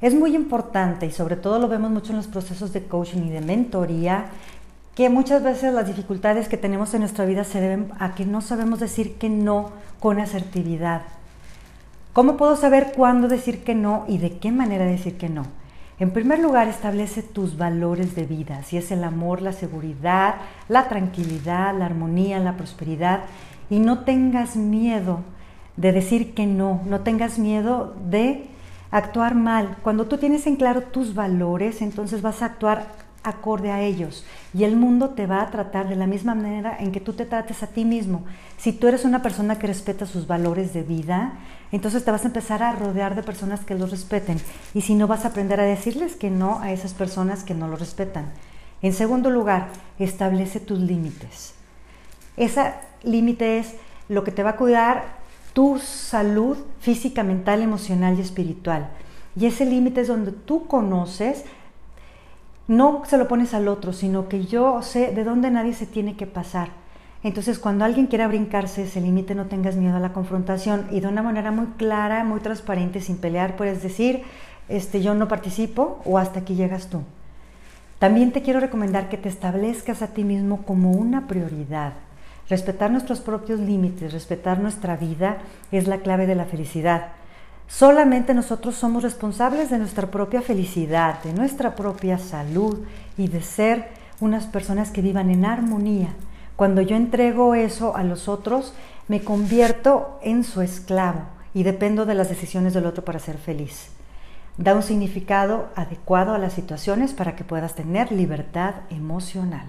Es muy importante y sobre todo lo vemos mucho en los procesos de coaching y de mentoría, que muchas veces las dificultades que tenemos en nuestra vida se deben a que no sabemos decir que no con asertividad. ¿Cómo puedo saber cuándo decir que no y de qué manera decir que no? En primer lugar, establece tus valores de vida, si es el amor, la seguridad, la tranquilidad, la armonía, la prosperidad, y no tengas miedo de decir que no, no tengas miedo de actuar mal. Cuando tú tienes en claro tus valores, entonces vas a actuar acorde a ellos y el mundo te va a tratar de la misma manera en que tú te trates a ti mismo. Si tú eres una persona que respeta sus valores de vida, entonces te vas a empezar a rodear de personas que los respeten y si no vas a aprender a decirles que no a esas personas que no lo respetan. En segundo lugar, establece tus límites. Ese límite es lo que te va a cuidar tu salud física, mental, emocional y espiritual. Y ese límite es donde tú conoces no se lo pones al otro, sino que yo sé de dónde nadie se tiene que pasar. Entonces, cuando alguien quiera brincarse ese límite, no tengas miedo a la confrontación y de una manera muy clara, muy transparente, sin pelear, puedes decir, este, yo no participo o hasta aquí llegas tú. También te quiero recomendar que te establezcas a ti mismo como una prioridad. Respetar nuestros propios límites, respetar nuestra vida es la clave de la felicidad. Solamente nosotros somos responsables de nuestra propia felicidad, de nuestra propia salud y de ser unas personas que vivan en armonía. Cuando yo entrego eso a los otros, me convierto en su esclavo y dependo de las decisiones del otro para ser feliz. Da un significado adecuado a las situaciones para que puedas tener libertad emocional.